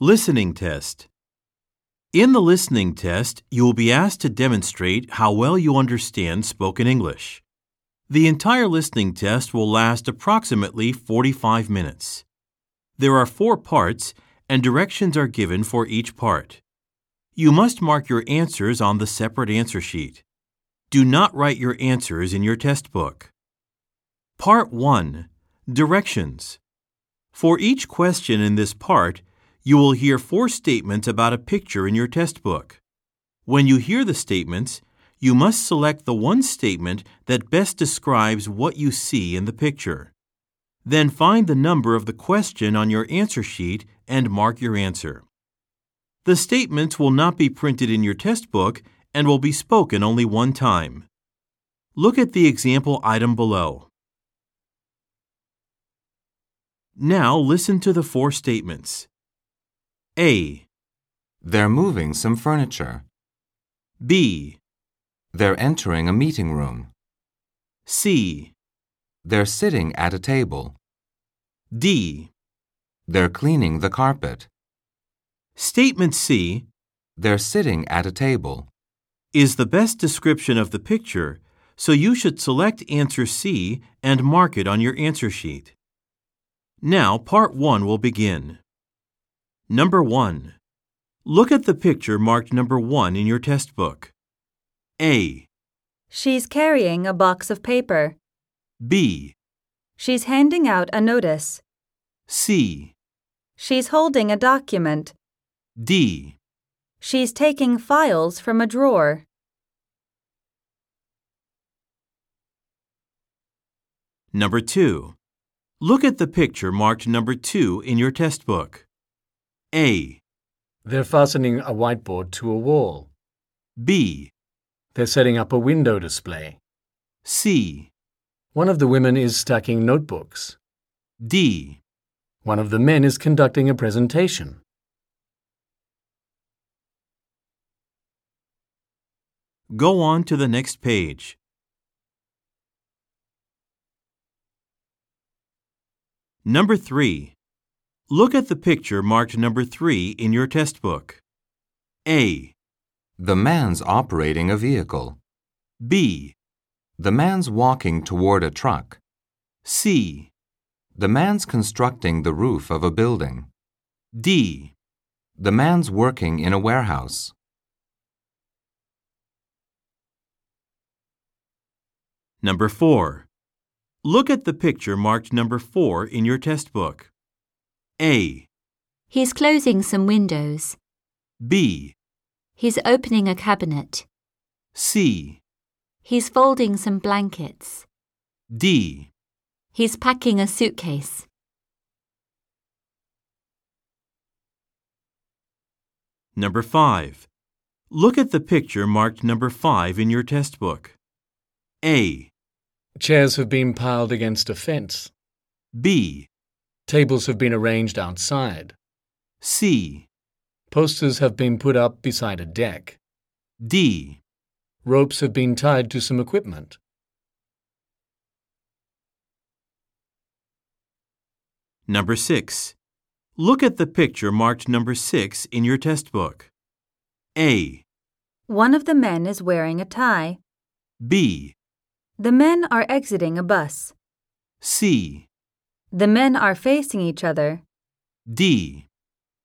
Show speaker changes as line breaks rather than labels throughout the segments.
Listening test. In the listening test, you will be asked to demonstrate how well you understand spoken English. The entire listening test will last approximately 45 minutes. There are four parts, and directions are given for each part. You must mark your answers on the separate answer sheet. Do not write your answers in your test book. Part 1 Directions. For each question in this part, you will hear four statements about a picture in your test book. When you hear the statements, you must select the one statement that best describes what you see in the picture. Then find the number of the question on your answer sheet and mark your answer. The statements will not be printed in your test book and will be spoken only one time. Look at the example item below. Now listen to the four statements. A,
They're moving some furniture.
B,
They're entering a meeting room.
C,
They're sitting at a table.
D.
They're cleaning the carpet.
Statement C
They're sitting at a table.
is the best description of the picture, so you should select answer C and mark it on your answer sheet. Now, part 1 will begin. Number 1. Look at the picture marked number 1 in your test book. A,
She's carrying a box of paper.
B,
She's handing out a notice.
C,
She's holding a document.
D.
She's taking files from a drawer.
Number 2. Look at the picture marked number 2 in your test book. A,
They're fastening a whiteboard to a wall.
B,
They're setting up a window display.
C,
One of the women is stacking notebooks.
D.
One of the men is conducting a presentation.
Go on to the next page. Number 3. Look at the picture marked number 3 in your test book. A,
The man's operating a vehicle.
B,
The man's walking toward a truck.
C,
The man's constructing the roof of a building.
D.
The man's working in a warehouse.
Number 4. Look at the picture marked number 4 in your test book. A,
He's closing some windows.
B,
He's opening a cabinet.
C,
He's folding some blankets.
D.
He's packing a suitcase.
Number 5. Look at the picture marked number 5 in your test book. A,
Chairs have been piled against a fence.
B,
Tables have been arranged outside.
C,
Posters have been put up beside a deck.
D.
Ropes have been tied to some equipment.
Number 6. Look at the picture marked number 6 in your test book. A,
One of the men is wearing a tie.
B,
The men are exiting a bus.
C,
The men are facing each other.
D.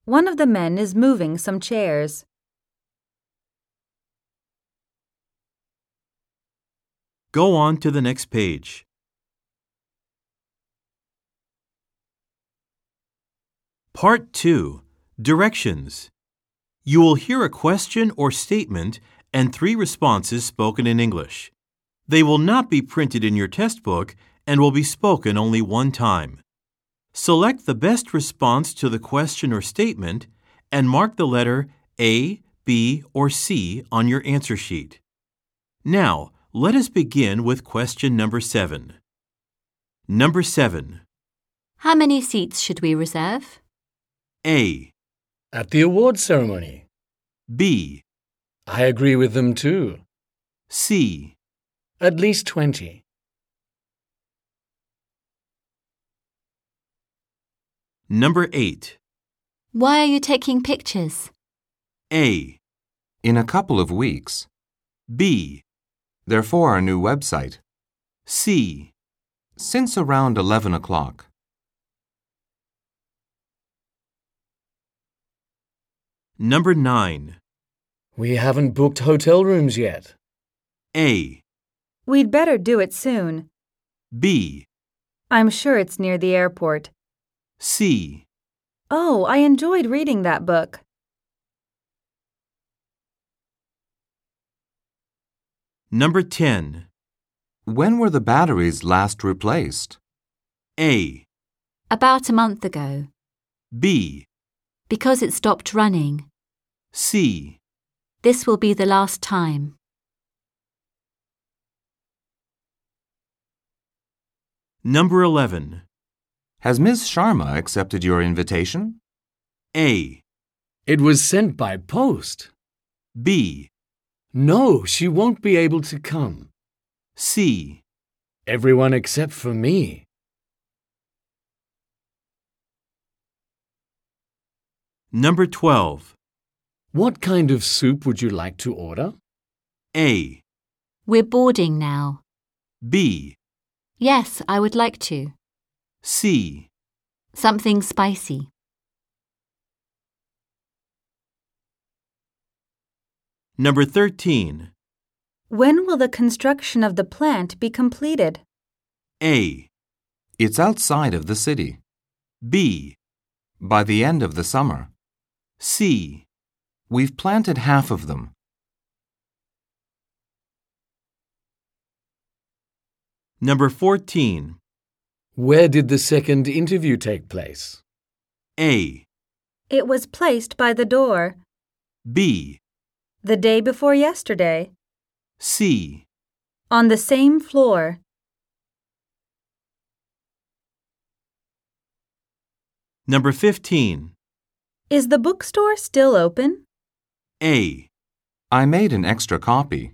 One of the men is moving some chairs.
Go on to the next page. Part 2 Directions. You will hear a question or statement and three responses spoken in English. They will not be printed in your test book and will be spoken only one time. Select the best response to the question or statement and mark the letter A, B, or C on your answer sheet. Now, let us begin with question number 7. Number 7.
How many seats should we reserve?
A,
At the award ceremony.
B,
I agree with them too.
C,
At least 20.
Number 8.
Why are you taking pictures?
A.
In a couple of weeks.
B.
They're for our new website.
C.
Since around 11 o'clock.
Number 9.
We haven't booked hotel rooms yet.
A.
We'd better do it soon.
B.
I'm sure it's near the airport.
C.
Oh, I enjoyed reading that book.
Number 10.
When were the batteries last replaced?
A.
About a month ago.
B.
Because it stopped running.
C.
This will be the last time.
Number 11.
Has Ms. Sharma accepted your invitation?
A.
It was sent by post.
B.
No, she won't be able to come.
C.
Everyone except for me.
Number 12.
What kind of soup would you like to order?
A.
We're boarding now.
B.
Yes, I would like to.
C.
Something spicy.
Number 13.
When will the construction of the plant be completed?
A.
It's outside of the city.
B.
By the end of the summer.
C.
We've planted half of them.
Number 14.
Where did the second interview take place?
A.
It was placed by the door.
B.
The day before yesterday.
C.
On the same floor.
Number 15.
Is the bookstore still open?
A.
I made an extra copy.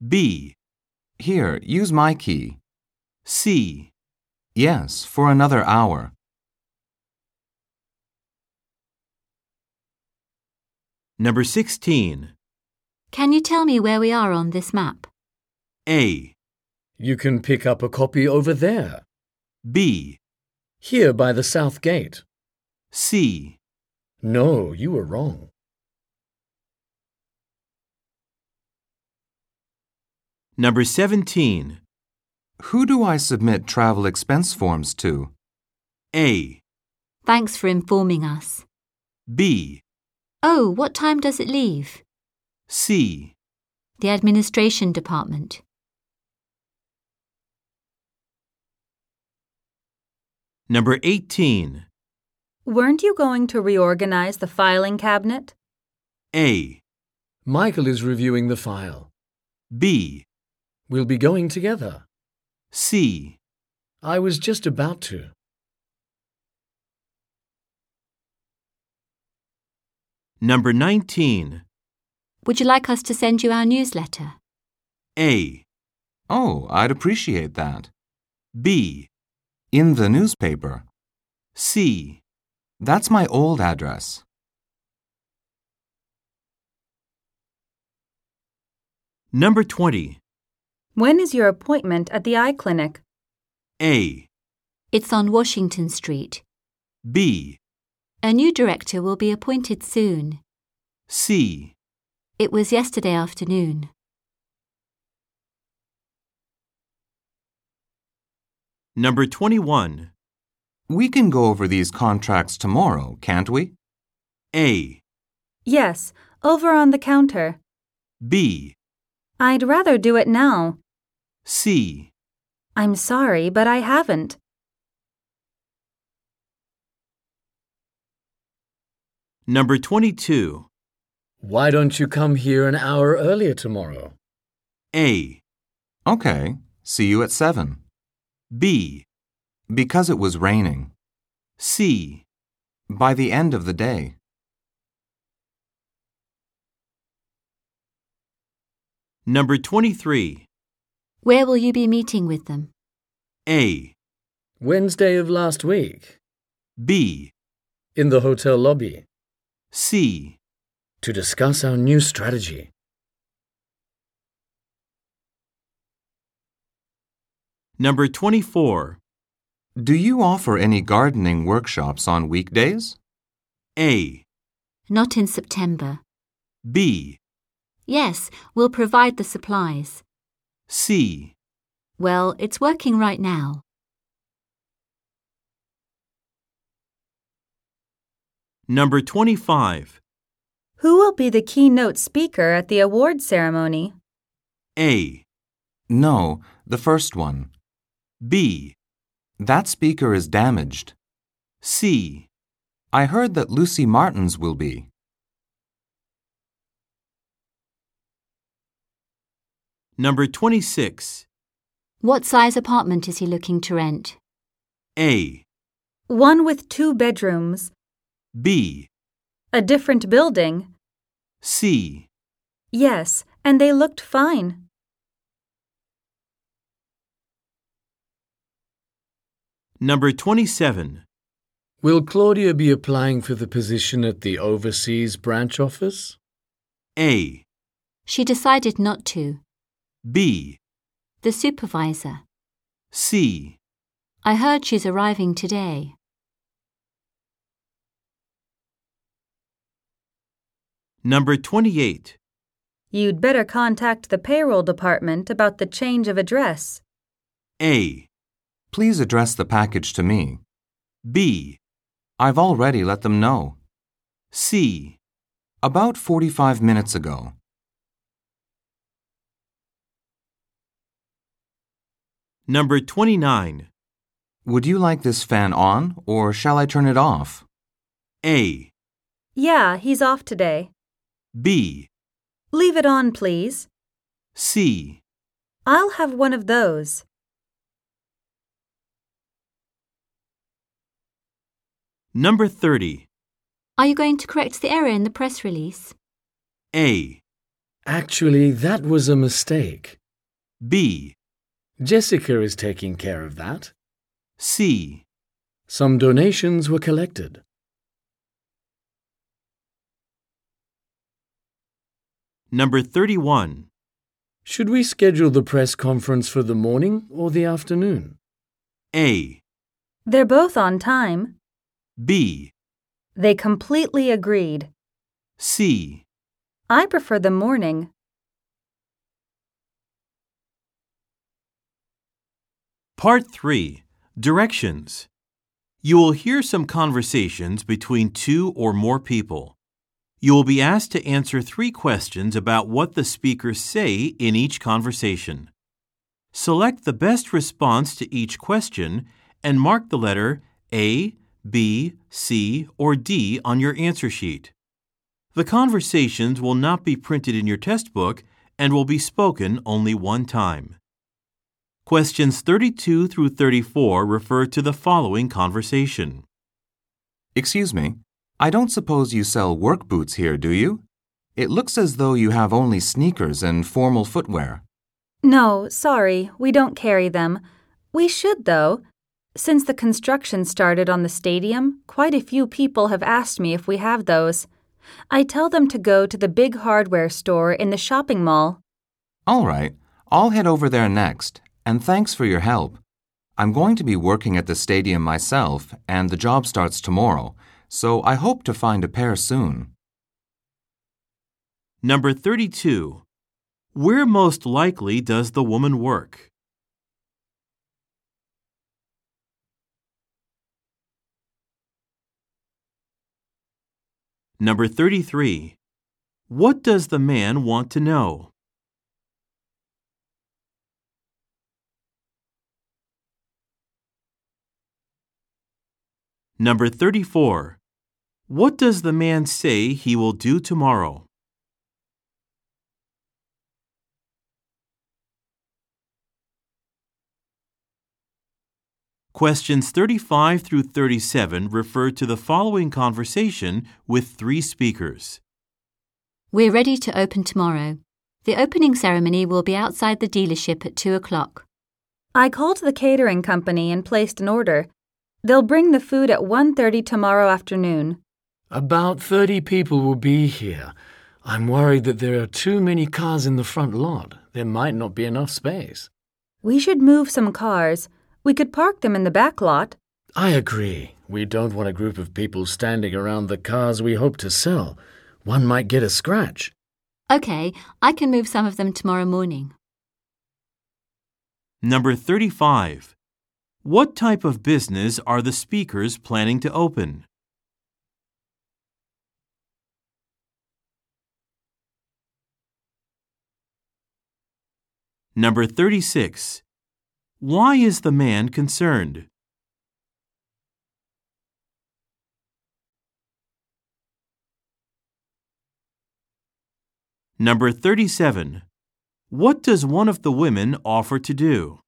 B.
Here, use my key.
C.
Yes, for another hour.
Number 16.
Can you tell me where we are on this map?
A.
You can pick up a copy over there.
B.
Here by the south gate.
C.
No, you were wrong.
Number 17.
Who do I submit travel expense forms to?
A.
Thanks for informing us.
B.
Oh, what time does it leave?
C.
The administration department.
Number 18.
Weren't you going to reorganize the filing cabinet?
A.
Michael is reviewing the file.
B.
We'll be going together.
C.
I was just about to.
Number 19.
Would you like us to send you our newsletter?
A.
Oh, I'd appreciate that.
B.
In the newspaper.
C.
That's my old address.
Number 20.
When is your appointment at the eye clinic?
A.
It's on Washington Street.
B.
A new director will be appointed soon.
C.
It was yesterday afternoon.
Number 21.
We can go over these contracts tomorrow, can't we?
A.
Yes, over on the counter.
B.
I'd rather do it now.
C.
I'm sorry, but I haven't.
Number 22.
Why don't you come here an hour earlier tomorrow?
A.
Okay, see you at 7.
B.
Because it was raining.
C.
By the end of the day.
Number 23.
Where will you be meeting with them?
A.
Wednesday of last week.
B.
In the hotel lobby.
C.
To discuss our new strategy.
Number 24.
Do you offer any gardening workshops on weekdays?
A.
Not in September.
B.
Yes, we'll provide the supplies.
C.
Well, it's working right now.
Number 25.
Who will be the keynote speaker at the award ceremony?
A.
No, the first one.
B.
That speaker is damaged.
C.
I heard that Lucy Martins will be.
Number 26.
What size apartment is he looking to rent?
A.
One with two bedrooms.
B.
A different building.
C.
Yes, and they looked fine.
Number 27.
Will Claudia be applying for the position at the overseas branch office?
A.
She decided not to.
B.
The supervisor.
C.
I heard she's arriving today.
Number 28.
You'd better contact the payroll department about the change of address.
A.
Please address the package to me.
B.
I've already let them know.
C.
About 45 minutes ago.
Number 29.
Would you like this fan on, or shall I turn it off?
A.
Yeah, he's off today.
B.
Leave it on, please.
C.
I'll have one of those.
Number 30.
Are you going to correct the error in the press release?
A.
Actually, that was a mistake.
B.
Jessica is taking care of that.
C.
Some donations were collected.
Number 31.
Should we schedule the press conference for the morning or the afternoon?
A.
They're both on time.
B.
They completely agreed.
C.
I prefer the morning.
Part 3. Directions. You will hear some conversations between two or more people. You will be asked to answer three questions about what the speakers say in each conversation. Select the best response to each question and mark the letter A, B, C, or D on your answer sheet. The conversations will not be printed in your test book and will be spoken only one time. Questions 32 through 34 refer to the following conversation.
Excuse me, I don't suppose you sell work boots here, do you? It looks as though you have only sneakers and formal footwear.
No, sorry, we don't carry them. We should, though. Since the construction started on the stadium, quite a few people have asked me if we have those. I tell them to go to the big hardware store in the shopping mall.
All right, I'll head over there next, and thanks for your help. I'm going to be working at the stadium myself, and the job starts tomorrow, so I hope to find a pair soon.
Number 32. Where most likely does the woman work? Number 33. What does the man want to know? Number 34. What does the man say he will do tomorrow? Questions 35 through 37 refer to the following conversation with three speakers.
We're ready to open tomorrow. The opening ceremony will be outside the dealership at 2 o'clock.
I called the catering company and placed an order. They'll bring the food at 1:30 tomorrow afternoon.
About 30 people will be here. I'm worried that there are too many cars in the front lot. There might not be enough space.
We should move some cars. We could park them in the back lot.
I agree. We don't want a group of people standing around the cars we hope to sell. One might get a scratch.
OK, I can move some of them tomorrow morning.
Number 35. What type of business are the speakers planning to open? Number 36. Why is the man concerned? Number 37. What does one of the women offer to do?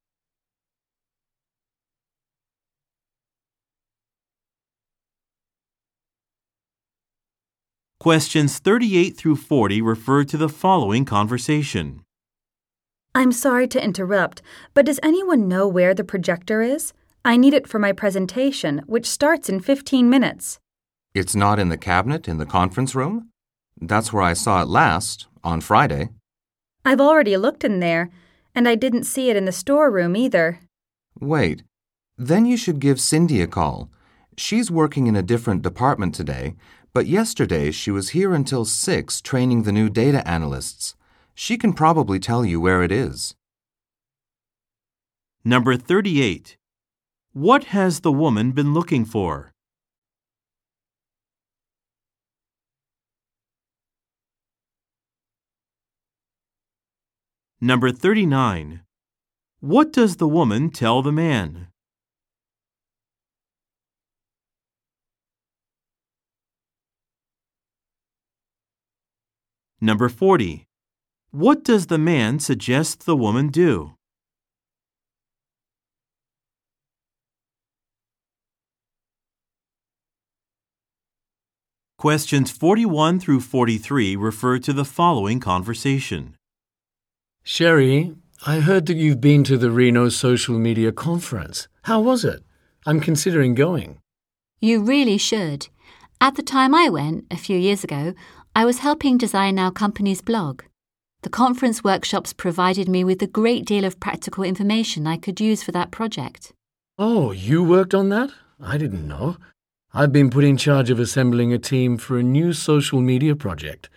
Questions 38 through 40 refer to the following conversation.
I'm sorry to interrupt, but does anyone know where the projector is? I need it for my presentation, which starts in 15 minutes.
It's not in the cabinet in the conference room? That's where I saw it last, on Friday.
I've already looked in there, and I didn't see it in the storeroom either.
Wait. Then you should give Cindy a call. She's working in a different department today, but yesterday she was here until 6 training the new data analysts. She can probably tell you where it is.
Number 38. What has the woman been looking for? Number 39. What does the woman tell the man? Number 40. What does the man suggest the woman do? Questions 41 through 43 refer to the following conversation.
Sherry, I heard that you've been to the Reno social media conference. How was it? I'm considering going.
You really should. At the time I went, a few years ago, I was helping design our company's blog. The conference workshops provided me with a great deal of practical information I could use for that project.
Oh, you worked on that? I didn't know. I've been put in charge of assembling a team for a new social media project.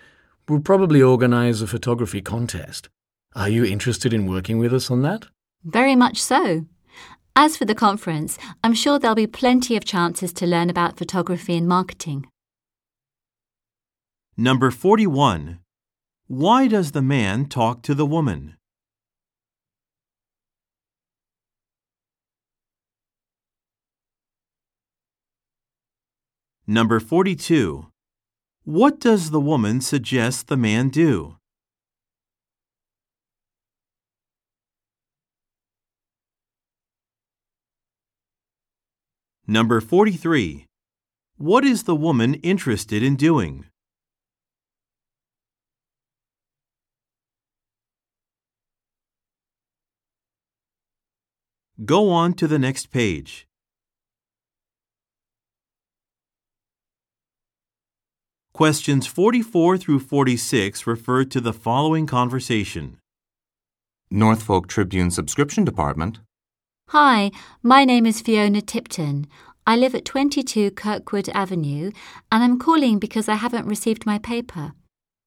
We'll probably organize a photography contest. Are you interested in working with us on that?
Very much so. As for the conference, I'm sure there'll be plenty of chances to learn about photography and marketing.
Number 41. Why does the man talk to the woman? Number 42. What does the woman suggest the man do? Number 43. What is the woman interested in doing? Go on to the next page. Questions 44 through 46 refer to the following conversation.
Norfolk Tribune Subscription Department.
Hi, my name is Fiona Tipton. I live at 22 Kirkwood Avenue and I'm calling because I haven't received my paper.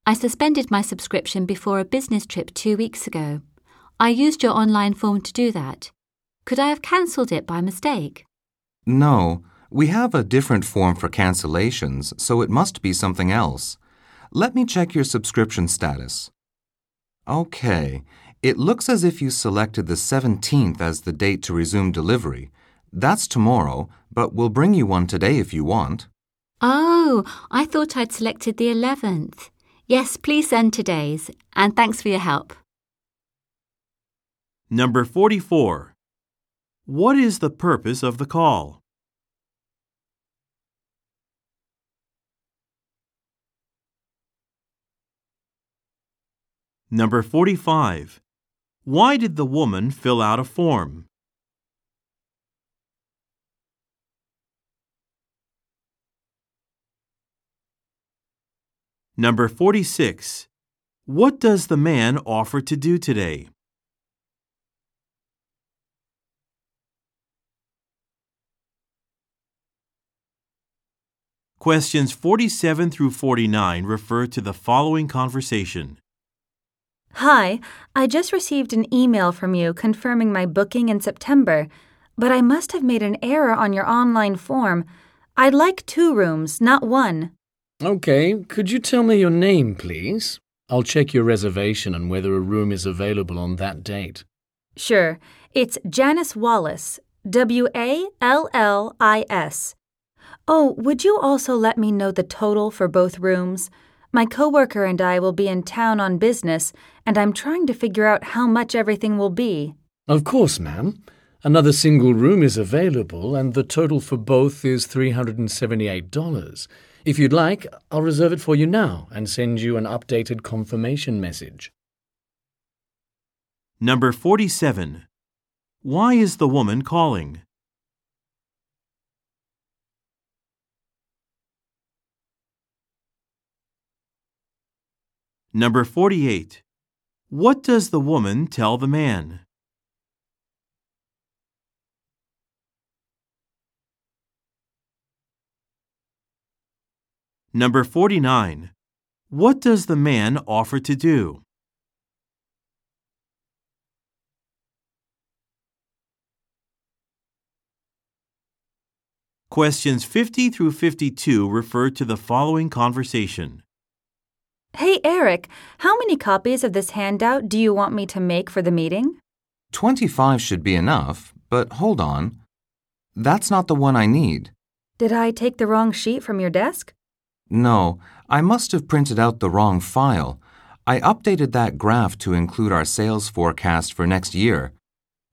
I suspended my subscription before a business trip two weeks ago. I used your online form to do that. Could I have cancelled it by mistake?
No, we have a different form for cancellations, so it must be something else. Let me check your subscription status. Okay, it looks as if you selected the 17th as the date to resume delivery. That's tomorrow, but we'll bring you one today if you want.
Oh, I thought I'd selected the 11th. Yes, please send today's, and thanks for your help.
Number 44. What is the purpose of the call? Number 45. Why did the woman fill out a form? Number 46. What does the man offer to do today? Questions 47 through 49 refer to the following conversation.
Hi, I just received an email from you confirming my booking in September, but I must have made an error on your online form. I'd like two rooms, not one.
Okay, could you tell me your name, please? I'll check your reservation and whether a room is available on that date.
Sure, it's Janice Wallis, W A L L I S. Oh, would you also let me know the total for both rooms? My coworker and I will be in town on business, and I'm trying to figure out how much everything will be.
Of course, ma'am. Another single room is available, and the total for both is $378. If you'd like, I'll reserve it for you now and send you an updated confirmation message.
Number 47. Why is the woman calling? Number 48. What does the woman tell the man? Number 49. What does the man offer to do? Questions 50 through 52 refer to the following conversation.
Hey, Eric, how many copies of this handout do you want me to make for the meeting?
25 should be enough, but hold on. That's not the one I need.
Did I take the wrong sheet from your desk?
No, I must have printed out the wrong file. I updated that graph to include our sales forecast for next year.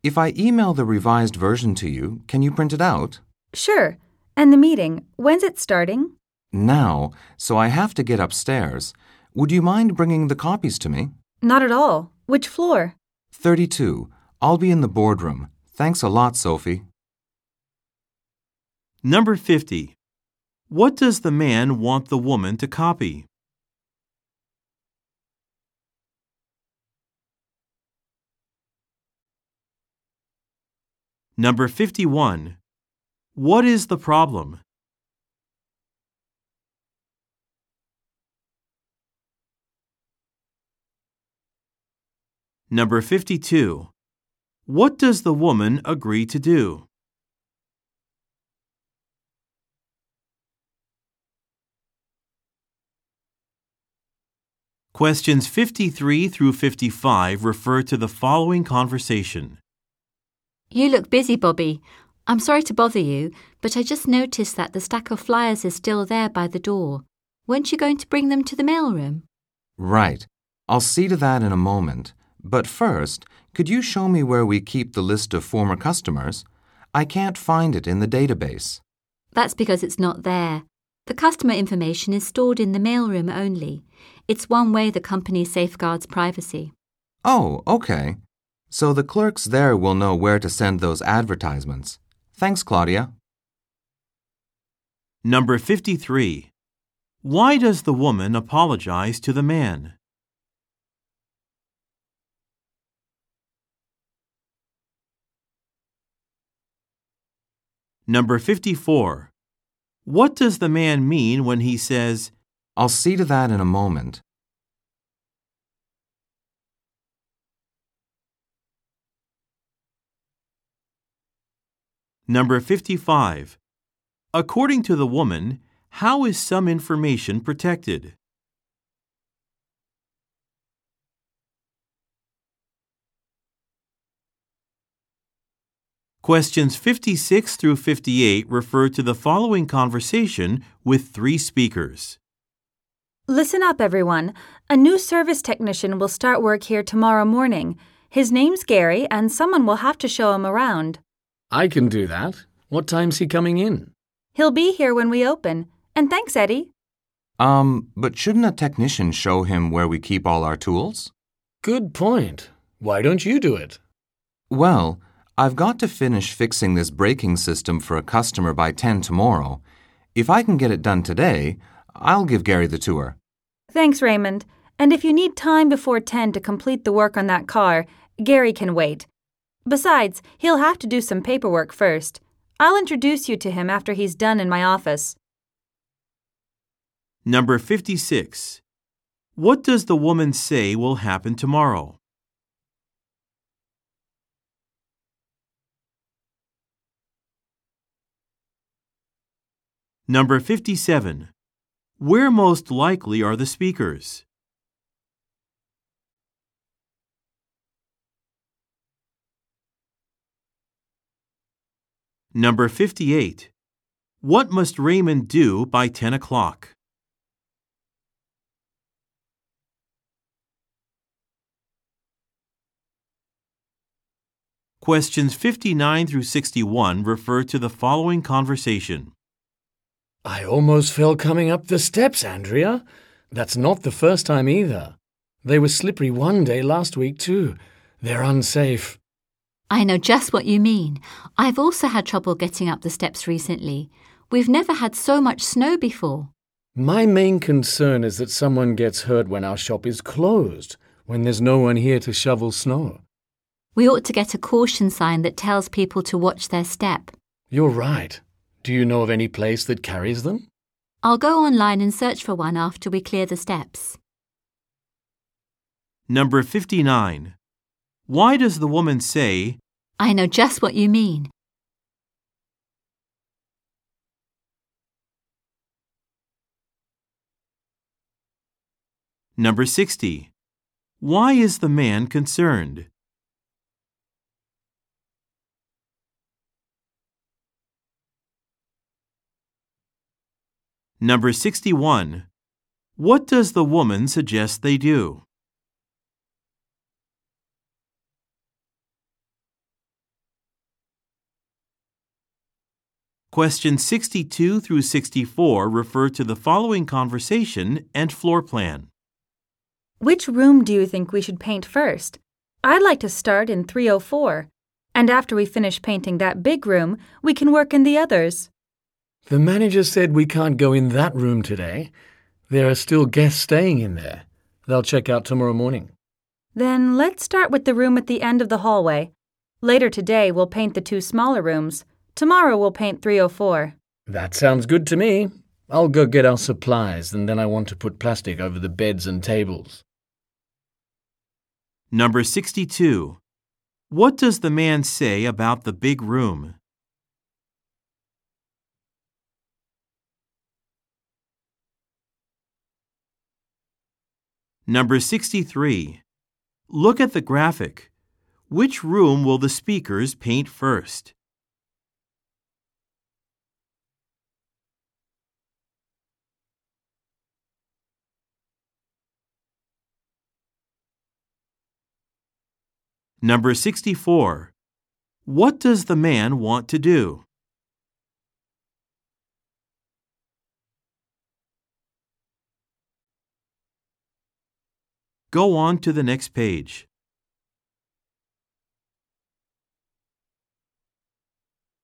If I email the revised version to you, can you print it out?
Sure. And the meeting, when's it starting?
Now, so I have to get upstairs. Would you mind bringing the copies to me?
Not at all. Which floor?
32. I'll be in the boardroom. Thanks a lot, Sophie.
Number 50. What does the man want the woman to copy? Number 51. What is the problem? Number 52. What does the woman agree to do? Questions 53 through 55 refer to the following conversation.
You look busy, Bobby. I'm sorry to bother you, but I just noticed that the stack of flyers is still there by the door. Weren't you going to bring them to the mailroom?
Right. I'll see to that in a moment. But first, could you show me where we keep the list of former customers? I can't find it in the database.
That's because it's not there. The customer information is stored in the mailroom only. It's one way the company safeguards privacy.
Oh, okay. So the clerks there will know where to send those advertisements. Thanks, Claudia.
Number 53. Why does the woman apologize to the man? Number 54. What does the man mean when he says,
I'll see to that in a moment.
Number 55. According to the woman, how is some information protected? Questions 56 through 58 refer to the following conversation with three speakers.
Listen up, everyone. A new service technician will start work here tomorrow morning. His name's Gary, and someone will have to show him around.
I can do that. What time's he coming in?
He'll be here when we open. And thanks, Eddie.
Um, but shouldn't a technician show him where we keep all our tools?
Good point. Why don't you do it?
Well, I've got to finish fixing this braking system for a customer by 10 tomorrow. If I can get it done today, I'll give Gary the tour.
Thanks, Raymond. And if you need time before 10 to complete the work on that car, Gary can wait. Besides, he'll have to do some paperwork first. I'll introduce you to him after he's done in my office.
Number 56. What does the woman say will happen tomorrow? Number 57. Where most likely are the speakers? Number 58. What must Raymond do by 10 o'clock? Questions 59 through 61 refer to the following conversation.
I almost fell coming up the steps, Andrea. That's not the first time either. They were slippery one day last week, too. They're unsafe.
I know just what you mean. I've also had trouble getting up the steps recently. We've never had so much snow before.
My main concern is that someone gets hurt when our shop is closed, when there's no one here to shovel snow.
We ought to get a caution sign that tells people to watch their step.
You're right. Do you know of any place that carries them?
I'll go online and search for one after we clear the steps.
Number 59. Why does the woman say,
I know just what you mean.
Number 60. Why is the man concerned? Number 61. What does the woman suggest they do? Questions 62 through 64 refer to the following conversation and floor plan.
Which room do you think we should paint first? I'd like to start in 304. And after we finish painting that big room, we can work in the others.
The manager said we can't go in that room today. There are still guests staying in there. They'll check out tomorrow morning.
Then let's start with the room at the end of the hallway. Later today, we'll paint the two smaller rooms. Tomorrow, we'll paint 304.
That sounds good to me. I'll go get our supplies, and then I want to put plastic over the beds and tables.
Number 62. What does the man say about the big room? Number 63. Look at the graphic. Which room will the speakers paint first? Number 64. What does the man want to do? Go on to the next page.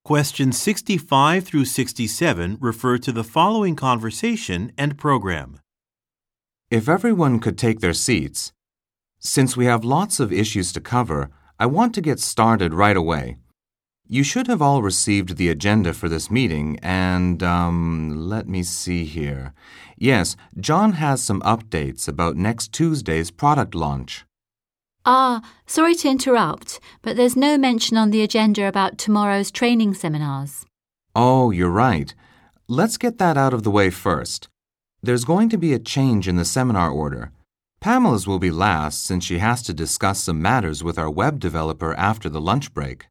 Questions 65 through 67 refer to the following conversation and program.
If everyone could take their seats. Since we have lots of issues to cover, I want to get started right away. You should have all received the agenda for this meeting, and, um, let me see here. Yes, John has some updates about next Tuesday's product launch.
Ah, sorry to interrupt, but there's no mention on the agenda about tomorrow's training seminars.
Oh, you're right. Let's get that out of the way first. There's going to be a change in the seminar order. Pamela's will be last since she has to discuss some matters with our web developer after the lunch break.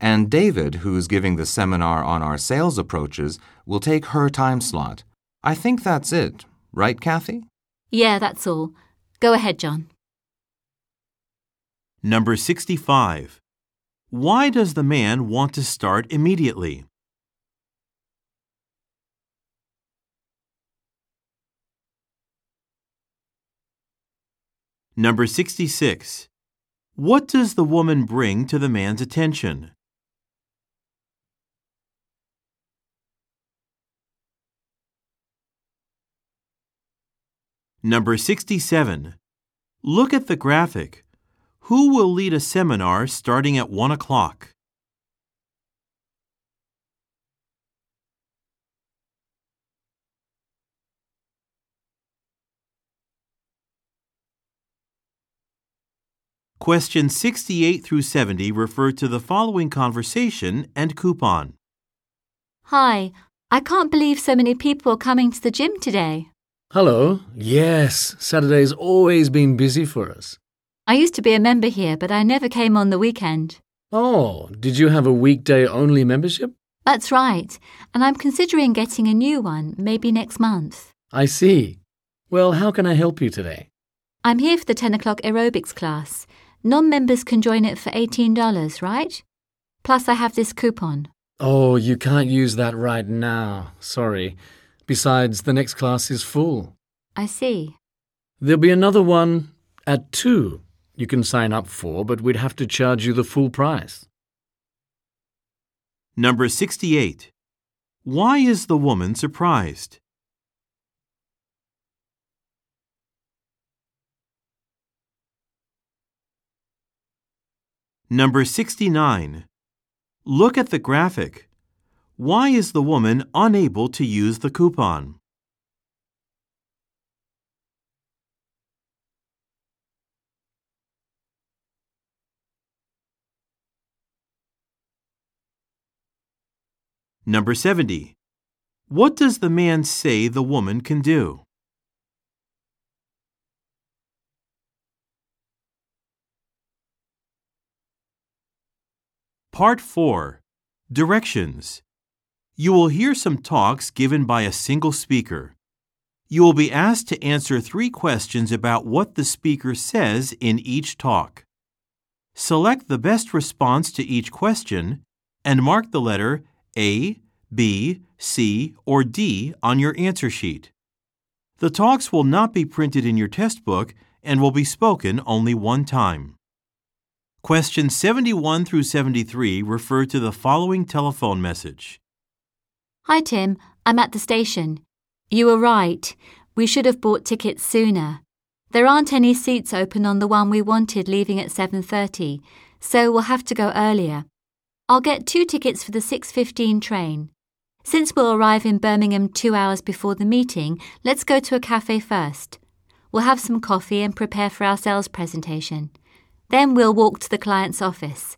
And David, who's giving the seminar on our sales approaches, will take her time slot. I think that's it, right, Kathy?
Yeah, that's all. Go ahead, John.
Number 65. Why does the man want to start immediately? Number 66. What does the woman bring to the man's attention? Number 67. Look at the graphic. Who will lead a seminar starting at 1 o'clock? Questions 68 through 70 refer to the following conversation and coupon.
Hi, I can't believe so many people are coming to the gym today.
Hello. Yes, Saturday's always been busy for us.
I used to be a member here, but I never came on the weekend.
Oh, did you have a weekday only membership?
That's right, and I'm considering getting a new one, maybe next month.
I see. Well, how can I help you today?
I'm here for the 10 o'clock aerobics class. Non members can join it for $18, right? Plus, I have this coupon.
Oh, you can't use that right now. Sorry. Besides, the next class is full.
I see.
There'll be another one at 2 you can sign up for, but we'd have to charge you the full price.
Number 68. Why is the woman surprised? Number 69. Look at the graphic. Why is the woman unable to use the coupon? Number 70. What does the man say the woman can do? Part 4. Directions. You will hear some talks given by a single speaker. You will be asked to answer three questions about what the speaker says in each talk. Select the best response to each question and mark the letter A, B, C, or D on your answer sheet. The talks will not be printed in your test book and will be spoken only one time. Questions 71 through 73 refer to the following telephone message.
Hi, Tim. I'm at the station. You were right. We should have bought tickets sooner. There aren't any seats open on the one we wanted leaving at 7:30, so we'll have to go earlier. I'll get two tickets for the 6:15 train. Since we'll arrive in Birmingham 2 hours before the meeting, let's go to a cafe first. We'll have some coffee and prepare for our sales presentation. Then we'll walk to the client's office.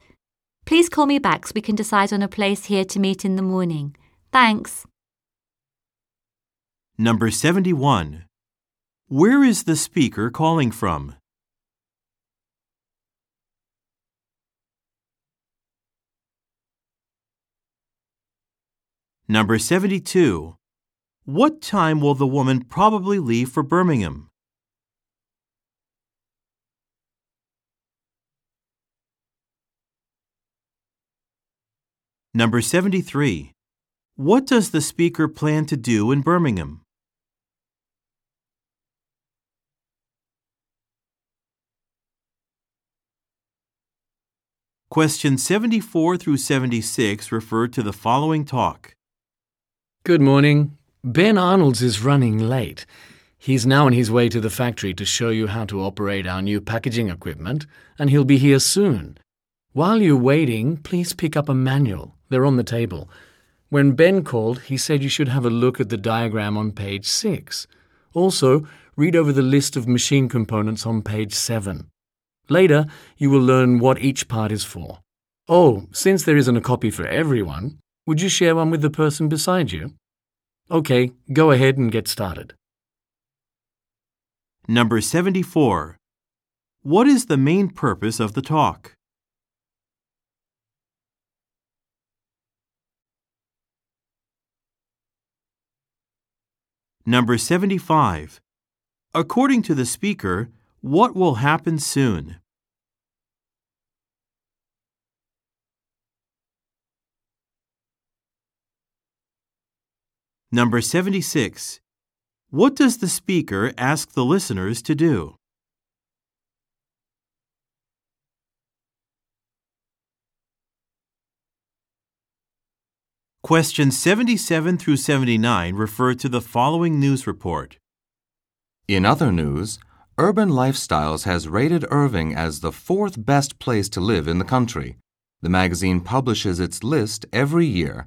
Please call me back so we can decide on a place here to meet in the morning. Thanks.
Number 71. Where is the speaker calling from? Number 72. What time will the woman probably leave for Birmingham? Number 73. What does the speaker plan to do in Birmingham? Questions 74 through 76 refer to the following talk.
Good morning. Ben Arnold's is running late. He's now on his way to the factory to show you how to operate our new packaging equipment, and he'll be here soon. While you're waiting, please pick up a manual. They're on the table. When Ben called, he said you should have a look at the diagram on page 6. Also, read over the list of machine components on page 7. Later, you will learn what each part is for. Oh, since there isn't a copy for everyone, would you share one with the person beside you? Okay, go ahead and get started.
Number 74. What is the main purpose of the talk? Number 75. According to the speaker, what will happen soon? Number 76. What does the speaker ask the listeners to do? Questions 77 through 79 refer to the following news report.
In other news, Urban Lifestyles has rated Irving as the fourth best place to live in the country. The magazine publishes its list every year.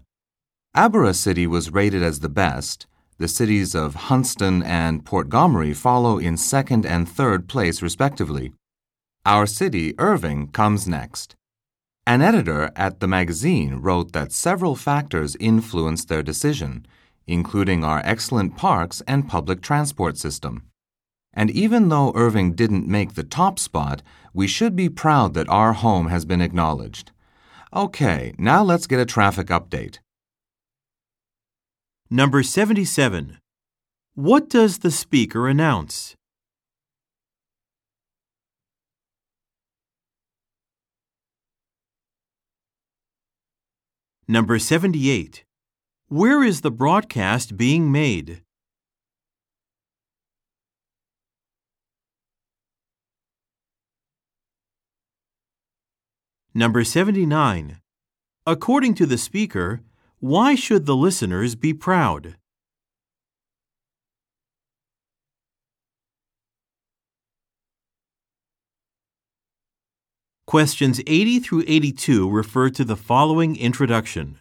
Abra City was rated as the best. The cities of Huntston and Montgomery follow in second and third place, respectively. Our city, Irving, comes next. An editor at the magazine wrote that several factors influenced their decision, including our excellent parks and public transport system. And even though Irving didn't make the top spot, we should be proud that our home has been acknowledged. Okay, now let's get a traffic update.
Number 77. What does the speaker announce? Number 78. Where is the broadcast being made? Number 79. According to the speaker, why should the listeners be proud? Questions 80 through 82 refer to the following introduction.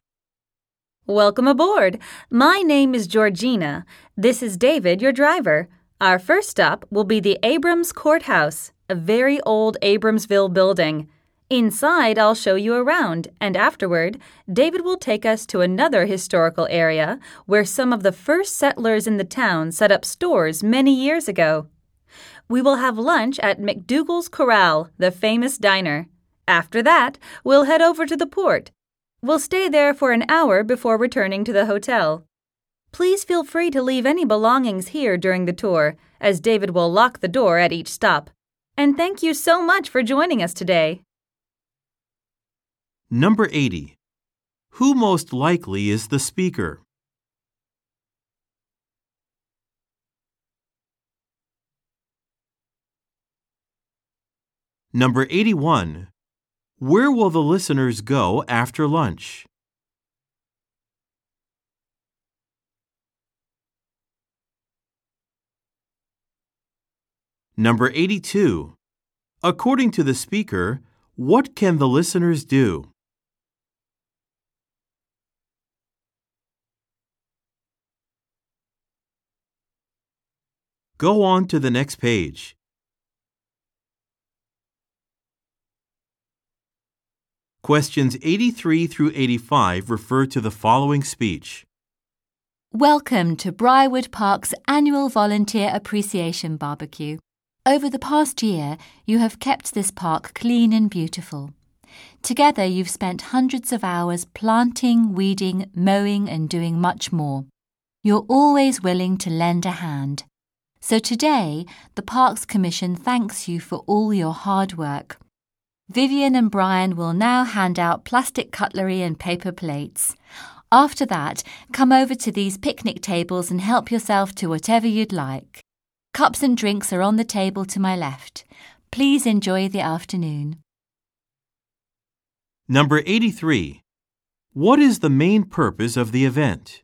Welcome aboard. My name is Georgina. This is David, your driver. Our first stop will be the Abrams Courthouse, a very old Abramsville building. Inside, I'll show you around, and afterward, David will take us to another historical area where some of the first settlers in the town set up stores many years ago. We will have lunch at McDougal's Corral, the famous diner. After that, we'll head over to the port. We'll stay there for an hour before returning to the hotel. Please feel free to leave any belongings here during the tour, as David will lock the door at each stop. And thank you so much for joining us today.
Number 80. Who most likely is the speaker? Number 81. Where will the listeners go after lunch? Number 82. According to the speaker, what can the listeners do? Go on to the next page. Questions 83 through 85 refer to the following speech.
Welcome to Briarwood Park's annual Volunteer Appreciation Barbecue. Over the past year, you have kept this park clean and beautiful. Together, you've spent hundreds of hours planting, weeding, mowing, and doing much more. You're always willing to lend a hand. So today, the Parks Commission thanks you for all your hard work. Vivian and Brian will now hand out plastic cutlery and paper plates. After that, come over to these picnic tables and help yourself to whatever you'd like. Cups and drinks are on the table to my left. Please enjoy the afternoon.
Number 83. What is the main purpose of the event?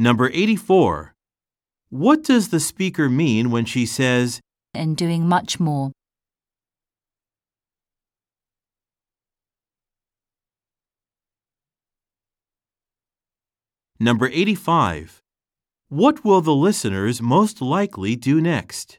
Number 84. What does the speaker mean when she says,
and doing much more.
Number 85. What will the listeners most likely do next?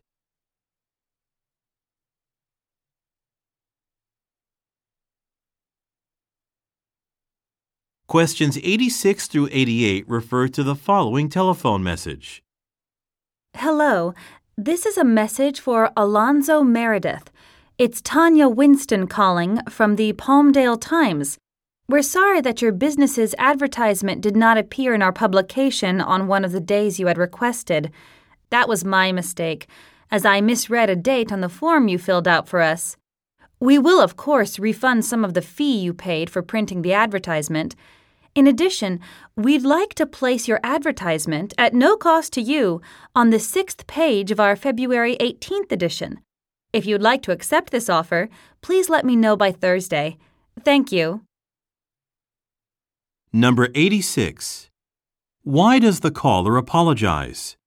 Questions 86 through 88 refer to the following telephone message.
Hello, this is a message for Alonzo Meredith. It's Tanya Winston calling from the Palmdale Times. We're sorry that your business's advertisement did not appear in our publication on one of the days you had requested. That was my mistake, as I misread a date on the form you filled out for us. We will, of course, refund some of the fee you paid for printing the advertisement. In addition, we'd like to place your advertisement at no cost to you on the sixth page of our February 18th edition. If you'd like to accept this offer, please let me know by Thursday. Thank you.
Number 86. Why does the caller apologize?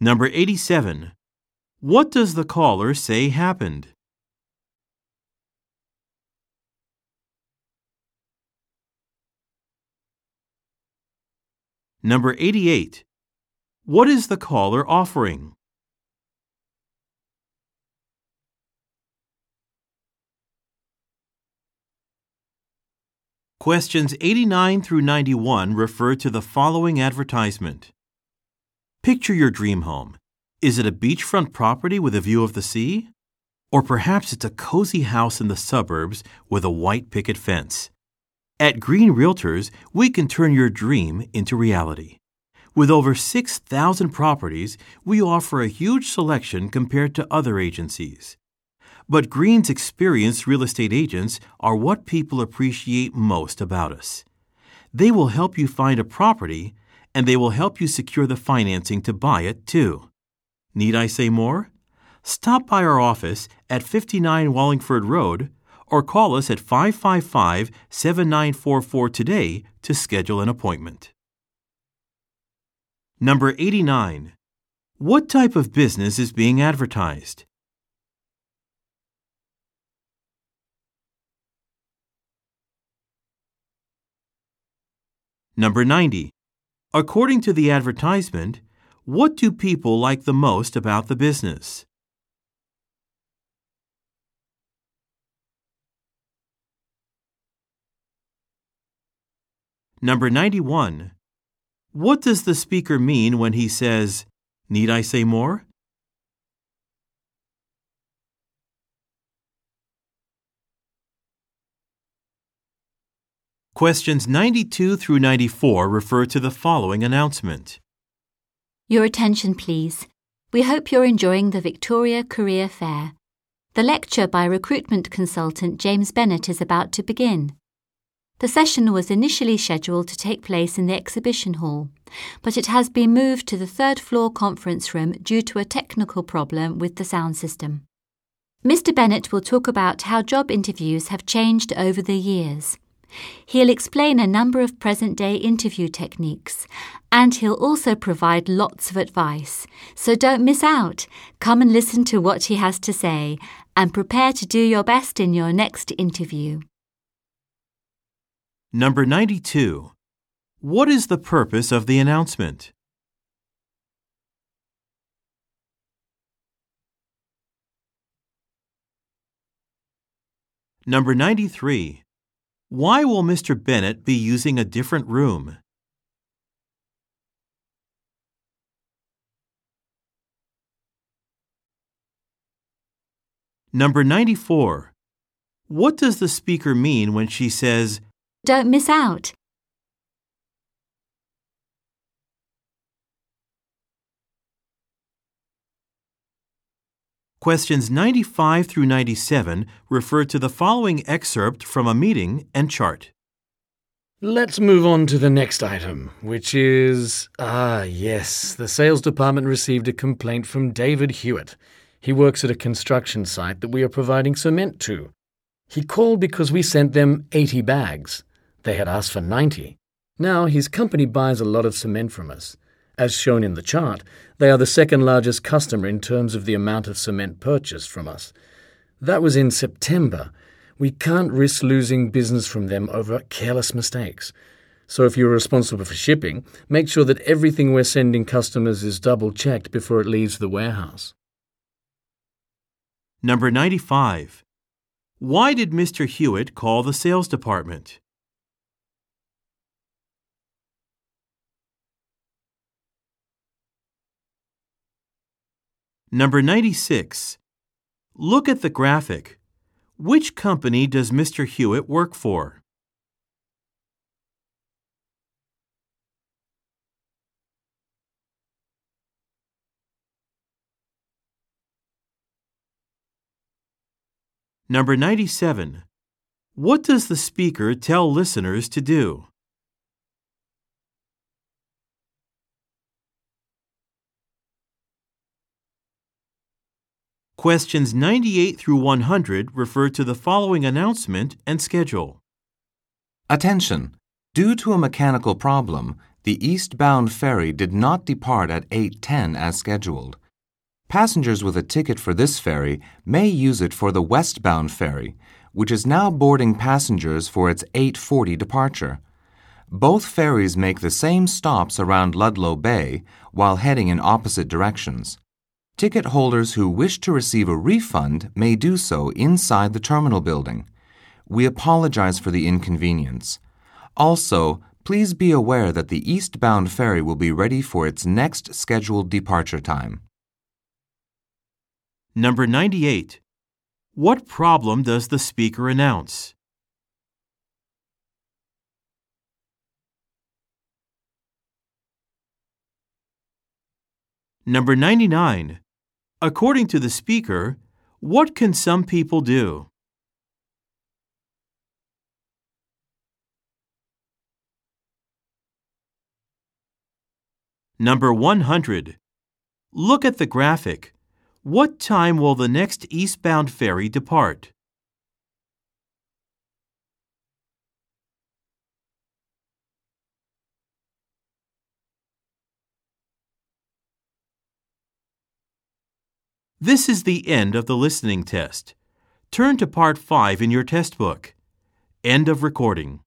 Number 87. What does the caller say happened? Number 88. What is the caller offering? Questions 89 through 91 refer to the following advertisement. Picture your dream home. Is it a beachfront property with a view of the sea? Or perhaps it's a cozy house in the suburbs with a white picket fence. At Green Realtors, we can turn your dream into reality. With over 6,000 properties, we offer a huge selection compared to other agencies. But Green's experienced real estate agents are what people appreciate most about us. They will help you find a property and they will help you secure the financing to buy it too. Need I say more? Stop by our office at 59 Wallingford Road or call us at 555 7944 today to schedule an appointment. Number 89. What type of business is being advertised? Number 90. According to the advertisement, what do people like the most about the business? Number 91. What does the speaker mean when he says, Need I say more? Questions 92 through 94 refer to the following announcement.
Your attention, please. We hope you're enjoying the Victoria Career Fair. The lecture by recruitment consultant James Bennett is about to begin. The session was initially scheduled to take place in the exhibition hall, but it has been moved to the third floor conference room due to a technical problem with the sound system. Mr. Bennett will talk about how job interviews have changed over the years. He'll explain a number of present day interview techniques, and he'll also provide lots of advice. So don't miss out. Come and listen to what he has to say, and prepare to do your best in your next interview.
Number 92. What is the purpose of the announcement? Number 93. Why will Mr. Bennett be using a different room? Number 94. What does the speaker mean when she says,
Don't miss out.
Questions 95 through 97 refer to the following excerpt from a meeting and chart.
Let's move on to the next item, which is. Ah, yes, the sales department received a complaint from David Hewitt. He works at a construction site that we are providing cement to. He called because we sent them 80 bags. They had asked for 90. Now, his company buys a lot of cement from us. As shown in the chart, they are the second largest customer in terms of the amount of cement purchased from us. That was in September. We can't risk losing business from them over careless mistakes. So if you're responsible for shipping, make sure that everything we're sending customers is double checked before it leaves the warehouse.
Number 95. Why did Mr. Hewitt call the sales department? Number 96. Look at the graphic. Which company does Mr. Hewitt work for? Number 97. What does the speaker tell listeners to do? Questions 98 through 100 refer to the following announcement and schedule.
Attention! Due to a mechanical problem, the eastbound ferry did not depart at 8:10 as scheduled. Passengers with a ticket for this ferry may use it for the westbound ferry, which is now boarding passengers for its 8:40 departure. Both ferries make the same stops around Ludlow Bay while heading in opposite directions. Ticket holders who wish to receive a refund may do so inside the terminal building. We apologize for the inconvenience. Also, please be aware that the eastbound ferry will be ready for its next scheduled departure time.
Number 98. What problem does the speaker announce? Number 99. According to the speaker, what can some people do? Number 100. Look at the graphic. What time will the next eastbound ferry depart? This is the end of the listening test. Turn to part 5 in your test book. End of recording.